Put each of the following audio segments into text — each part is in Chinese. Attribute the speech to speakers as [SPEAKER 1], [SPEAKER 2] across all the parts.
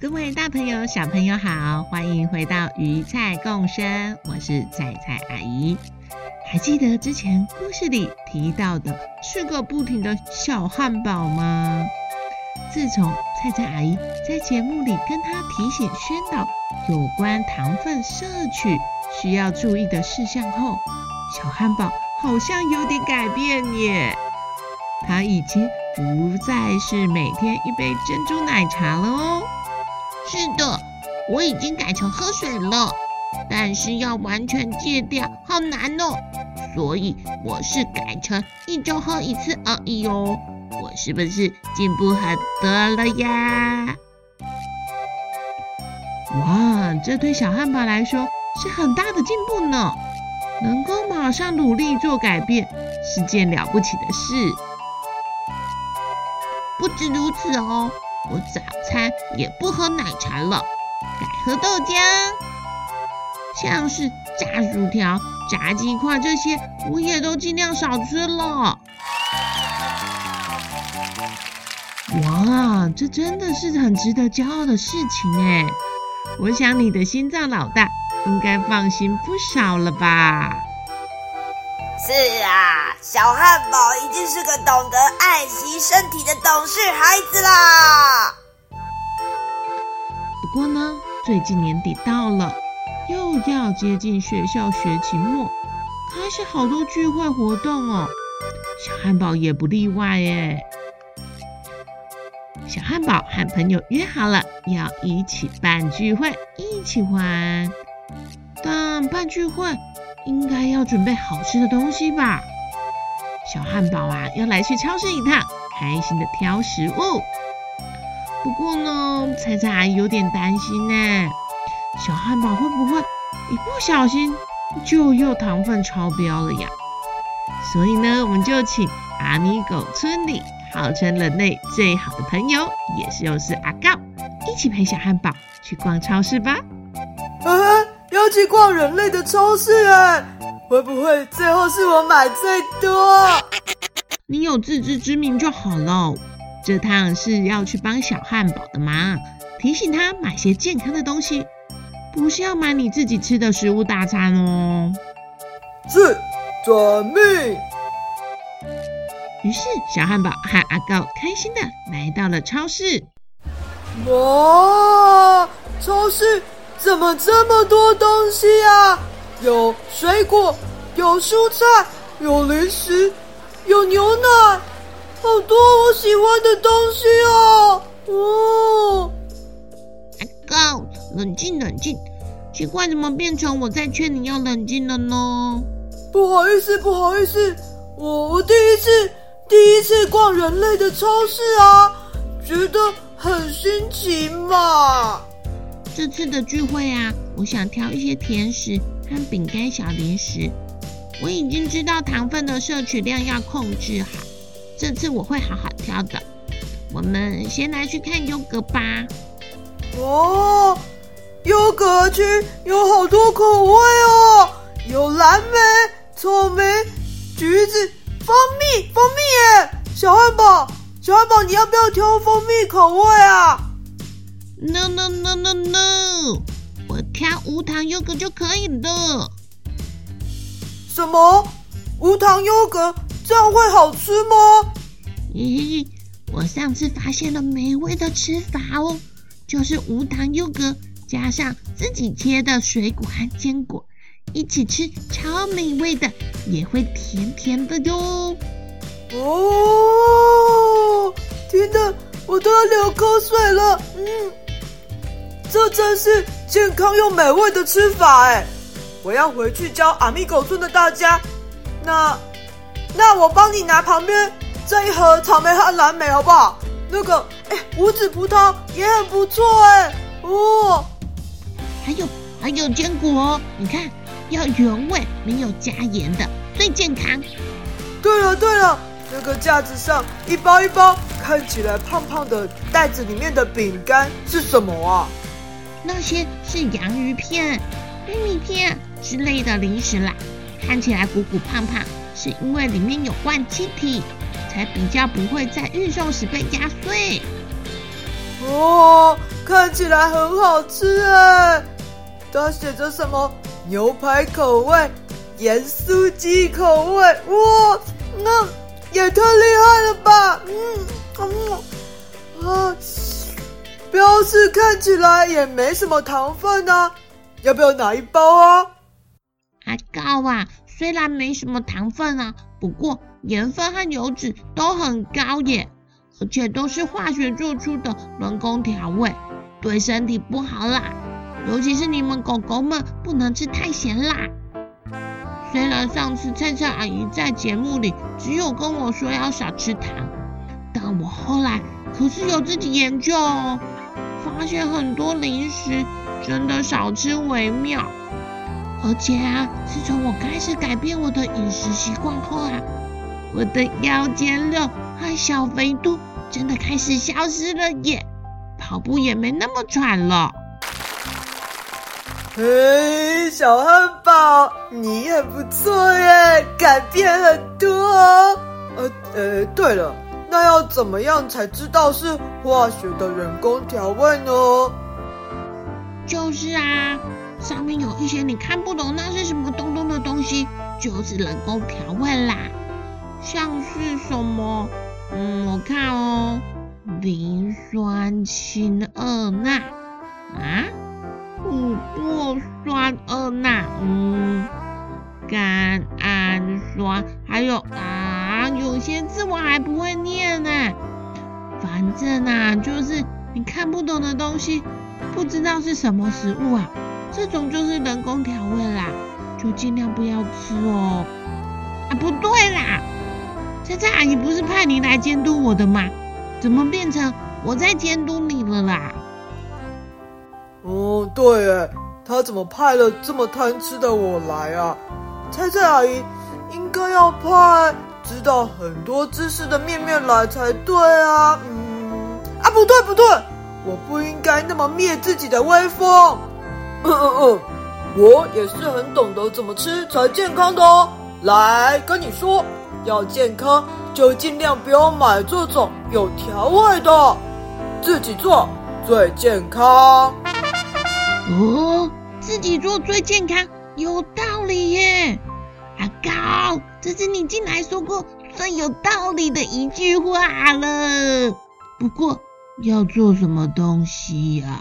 [SPEAKER 1] 各位大朋友、小朋友好，欢迎回到鱼菜共生，我是菜菜阿姨。还记得之前故事里提到的吃个不停的小汉堡吗？自从菜菜阿姨在节目里跟他提醒宣导有关糖分摄取需要注意的事项后，小汉堡好像有点改变耶。他已经不再是每天一杯珍珠奶茶了哦。
[SPEAKER 2] 是的，我已经改成喝水了，但是要完全戒掉好难哦，所以我是改成一周喝一次而已哦。我是不是进步很多了呀？
[SPEAKER 1] 哇，这对小汉堡来说是很大的进步呢，能够马上努力做改变是件了不起的事。
[SPEAKER 2] 不止如此哦。我早餐也不喝奶茶了，改喝豆浆。像是炸薯条、炸鸡块这些，我也都尽量少吃了。
[SPEAKER 1] 哇，这真的是很值得骄傲的事情哎！我想你的心脏老大应该放心不少了吧？
[SPEAKER 3] 是啊，小汉堡已经是个懂得爱惜身体的懂事孩子啦。
[SPEAKER 1] 不过呢，最近年底到了，又要接近学校学期末，开始好多聚会活动哦。小汉堡也不例外耶。小汉堡和朋友约好了要一起办聚会，一起玩。但办聚会，应该要准备好吃的东西吧？小汉堡啊，要来去超市一趟，开心的挑食物。不过呢，菜菜阿姨有点担心呢，小汉堡会不会一不小心就又糖分超标了呀？所以呢，我们就请阿米狗村里号称人类最好的朋友，也是又是阿告，一起陪小汉堡去逛超市吧。
[SPEAKER 4] 啊要去逛人类的超市哎，会不会最后是我买最多？
[SPEAKER 1] 你有自知之明就好了。这趟是要去帮小汉堡的忙，提醒他买些健康的东西，不是要买你自己吃的食物大餐哦。
[SPEAKER 4] 是，遵命。
[SPEAKER 1] 于是小汉堡和阿高开心的来到了超市。
[SPEAKER 4] 哇，超市！怎么这么多东西啊？有水果，有蔬菜，有零食，有牛奶，好多我喜欢的东西哦！哦，
[SPEAKER 2] 阿告，冷静冷静，奇怪，怎么变成我在劝你要冷静了呢？
[SPEAKER 4] 不好意思，不好意思，我我第一次第一次逛人类的超市啊，觉得很新奇嘛。
[SPEAKER 2] 这次的聚会啊，我想挑一些甜食和饼干、小零食。我已经知道糖分的摄取量要控制好，这次我会好好挑的。我们先来去看优格吧。
[SPEAKER 4] 哦，优格区有好多口味哦，有蓝莓、草莓、橘子、蜂蜜，蜂蜜耶！小汉堡，小汉堡，你要不要挑蜂蜜口味啊
[SPEAKER 2] ？No no no no no！我挑无糖优格就可以了。
[SPEAKER 4] 什么？无糖优格这样会好吃吗？
[SPEAKER 2] 咦，我上次发现了美味的吃法哦，就是无糖优格加上自己切的水果和坚果一起吃，超美味的，也会甜甜的哟。
[SPEAKER 4] 哦，甜的我都要流口水了。嗯。这真是健康又美味的吃法哎！我要回去教阿米狗村的大家。那，那我帮你拿旁边这一盒草莓和蓝莓好不好？那个哎，无籽葡萄也很不错哎。哦，
[SPEAKER 1] 还有还有坚果哦，你看，要原味没有加盐的，最健康。
[SPEAKER 4] 对了对了，那个架子上一包一包看起来胖胖的袋子里面的饼干是什么啊？
[SPEAKER 1] 那些是洋芋片、玉米片之类的零食啦，看起来鼓鼓胖胖，是因为里面有灌气体，才比较不会在运送时被压碎。
[SPEAKER 4] 哦，看起来很好吃哎！它写着什么？牛排口味。盐酥鸡口味，哇，那也太厉害了吧！嗯，嗯啊，标示看起来也没什么糖分呢，啊，要不要拿一包啊？
[SPEAKER 1] 阿高啊，虽然没什么糖分啊，不过盐分和油脂都很高耶，而且都是化学做出的人工调味，对身体不好啦。尤其是你们狗狗们不能吃太咸辣。虽然上次菜菜阿姨在节目里只有跟我说要少吃糖，但我后来可是有自己研究哦，发现很多零食真的少吃为妙。而且啊，自从我开始改变我的饮食习惯后啊，我的腰间肉和小肥肚真的开始消失了耶，跑步也没那么喘了。
[SPEAKER 4] 嘿，小汉堡，你也不错耶，改变很多哦。呃呃，对了，那要怎么样才知道是化学的人工调味呢？
[SPEAKER 1] 就是啊，上面有一些你看不懂那是什么东东的东西，就是人工调味啦。像是什么？嗯，我看哦，磷酸氢二钠啊。琥珀酸二钠，嗯，甘氨酸，还有啊，有些字我还不会念呢。反正啊，就是你看不懂的东西，不知道是什么食物啊，这种就是人工调味啦，就尽量不要吃哦。啊，不对啦，菜菜阿姨不是派你来监督我的吗？怎么变成我在监督你了啦？
[SPEAKER 4] 哦，对哎，他怎么派了这么贪吃的我来啊？菜菜阿姨应该要派知道很多知识的面面来才对啊。嗯，啊，不对不对，我不应该那么灭自己的威风。嗯嗯嗯，我也是很懂得怎么吃才健康的哦。来跟你说，要健康就尽量不要买这种有调味的，自己做最健康。
[SPEAKER 1] 哦，自己做最健康，有道理耶！这是你进来说过最有道理的一句话了。不过要做什么东西呀？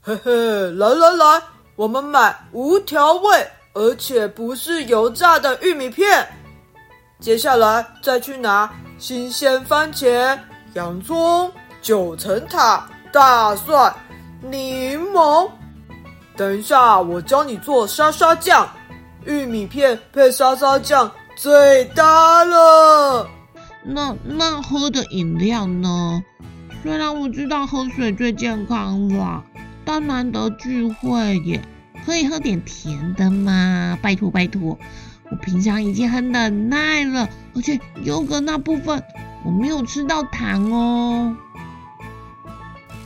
[SPEAKER 4] 嘿嘿，来来来，我们买无调味而且不是油炸的玉米片。接下来再去拿新鲜番茄、洋葱、九层塔、大蒜。柠檬，等一下，我教你做沙沙酱，玉米片配沙沙酱最搭了。
[SPEAKER 1] 那那喝的饮料呢？虽然我知道喝水最健康啦，但难得聚会耶，可以喝点甜的吗？拜托拜托，我平常已经很忍耐了，而且优格那部分我没有吃到糖哦。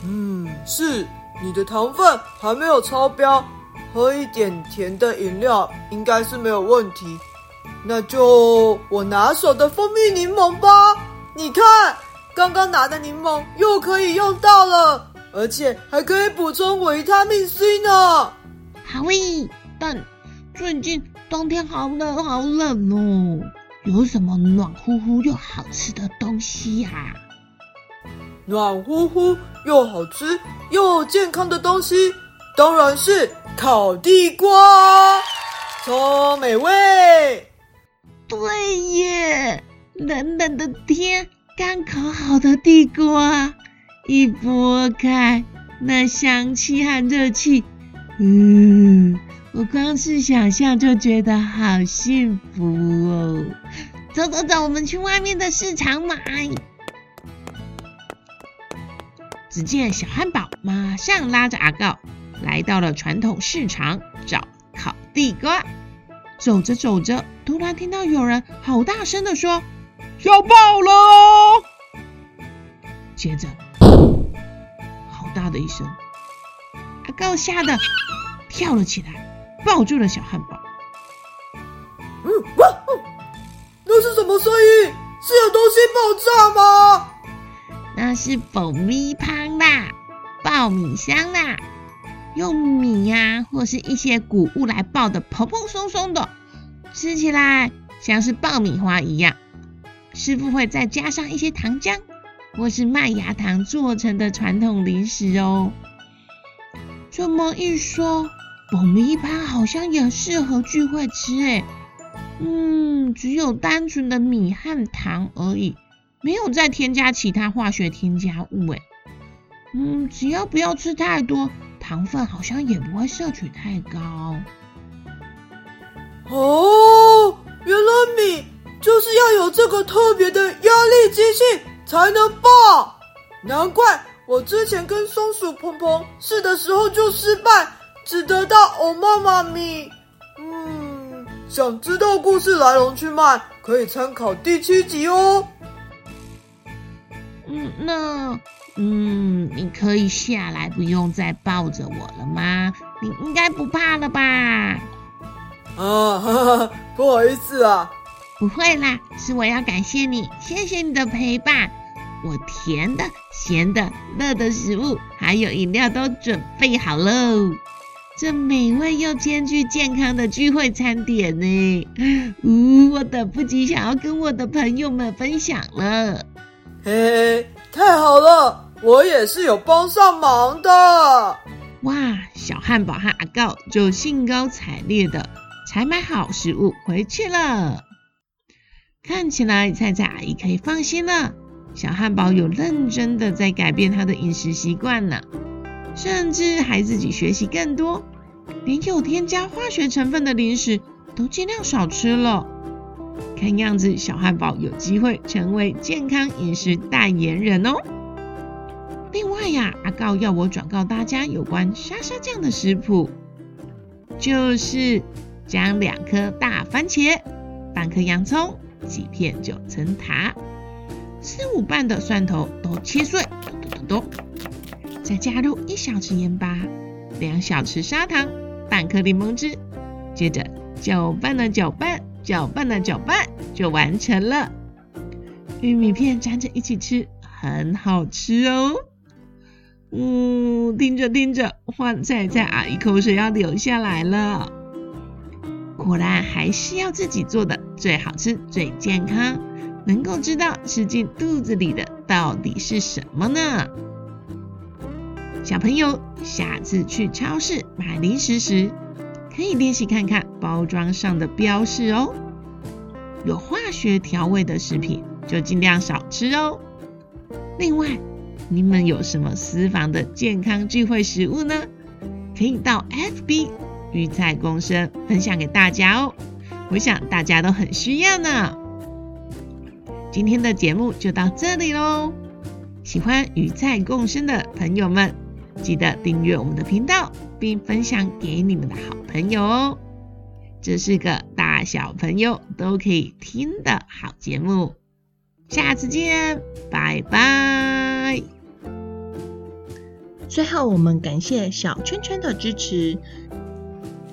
[SPEAKER 4] 嗯，是。你的糖分还没有超标，喝一点甜的饮料应该是没有问题。那就我拿手的蜂蜜柠檬吧。你看，刚刚拿的柠檬又可以用到了，而且还可以补充维他命 C 呢。
[SPEAKER 1] 好耶！但最近冬天好冷好冷哦，有什么暖乎乎又好吃的东西呀？
[SPEAKER 4] 暖乎乎又好吃又健康的东西，当然是烤地瓜，超美味。
[SPEAKER 1] 对耶，冷冷的天，刚烤好的地瓜，一剥开，那香气和热气，嗯，我光是想象就觉得好幸福哦。走走走，我们去外面的市场买。只见小汉堡马上拉着阿告来到了传统市场找烤地瓜。走着走着，突然听到有人好大声的说：“要爆了！”接着，好大的一声，阿告吓得跳了起来，抱住了小汉堡。
[SPEAKER 4] 嗯，哇，那是什么声音？是有东西爆炸吗？
[SPEAKER 5] 那是爆米花啦，爆米香啦，用米呀、或是一些谷物来爆的，蓬蓬松松的，吃起来像是爆米花一样。师傅会再加上一些糖浆或是麦芽糖做成的传统零食哦。这么一说，爆米花好像也适合聚会吃诶。嗯，只有单纯的米和糖而已。没有再添加其他化学添加物，哎，嗯，只要不要吃太多，糖分好像也不会摄取太高。
[SPEAKER 4] 哦，原来米就是要有这个特别的压力机器才能爆，难怪我之前跟松鼠鹏鹏试的时候就失败，只得到欧妈妈米。嗯，想知道故事来龙去脉，可以参考第七集哦。
[SPEAKER 5] 嗯，那，嗯，你可以下来，不用再抱着我了吗？你应该不怕了吧？
[SPEAKER 4] 啊，哈哈，不好意思啊。
[SPEAKER 5] 不会啦，是我要感谢你，谢谢你的陪伴。我甜的、咸的、热的食物，还有饮料都准备好喽。这美味又兼具健康的聚会餐点呢，呜，我等不及想要跟我的朋友们分享了。
[SPEAKER 4] 嘿嘿，太好了，我也是有帮上忙的。
[SPEAKER 1] 哇，小汉堡和阿告就兴高采烈的采买好食物回去了。看起来菜菜阿姨可以放心了，小汉堡有认真的在改变他的饮食习惯呢，甚至还自己学习更多，连有添加化学成分的零食都尽量少吃了。看样子，小汉堡有机会成为健康饮食代言人哦。另外呀，阿告要我转告大家有关沙沙酱的食谱，就是将两颗大番茄、半颗洋葱、几片九层塔、四五瓣的蒜头都切碎，咚咚咚咚，再加入一小匙盐巴、两小匙砂糖、半颗柠檬汁，接着搅拌了搅拌。搅拌了搅拌，就完成了。玉米片沾着一起吃，很好吃哦。嗯，听着听着，换菜菜啊，一口水要流下来了。果然还是要自己做的最好吃、最健康，能够知道吃进肚子里的到底是什么呢？小朋友，下次去超市买零食时，可以练习看看包装上的标示哦，有化学调味的食品就尽量少吃哦。另外，你们有什么私房的健康聚会食物呢？可以到 FB 鱼菜共生分享给大家哦，我想大家都很需要呢。今天的节目就到这里喽，喜欢鱼菜共生的朋友们，记得订阅我们的频道。并分享给你们的好朋友哦，这是个大小朋友都可以听的好节目。下次见，拜拜。最后，我们感谢小圈圈的支持。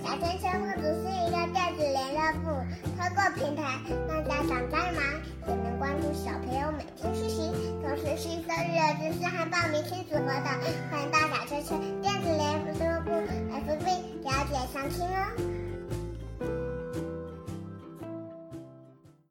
[SPEAKER 6] 小圈圈不只是一个电子联络部，通过平台让家长帮忙也能关注小朋友每天学习，同时吸收育儿知识和报名亲子活动。欢迎到小圈圈电子联络部。FB 了解详情哦。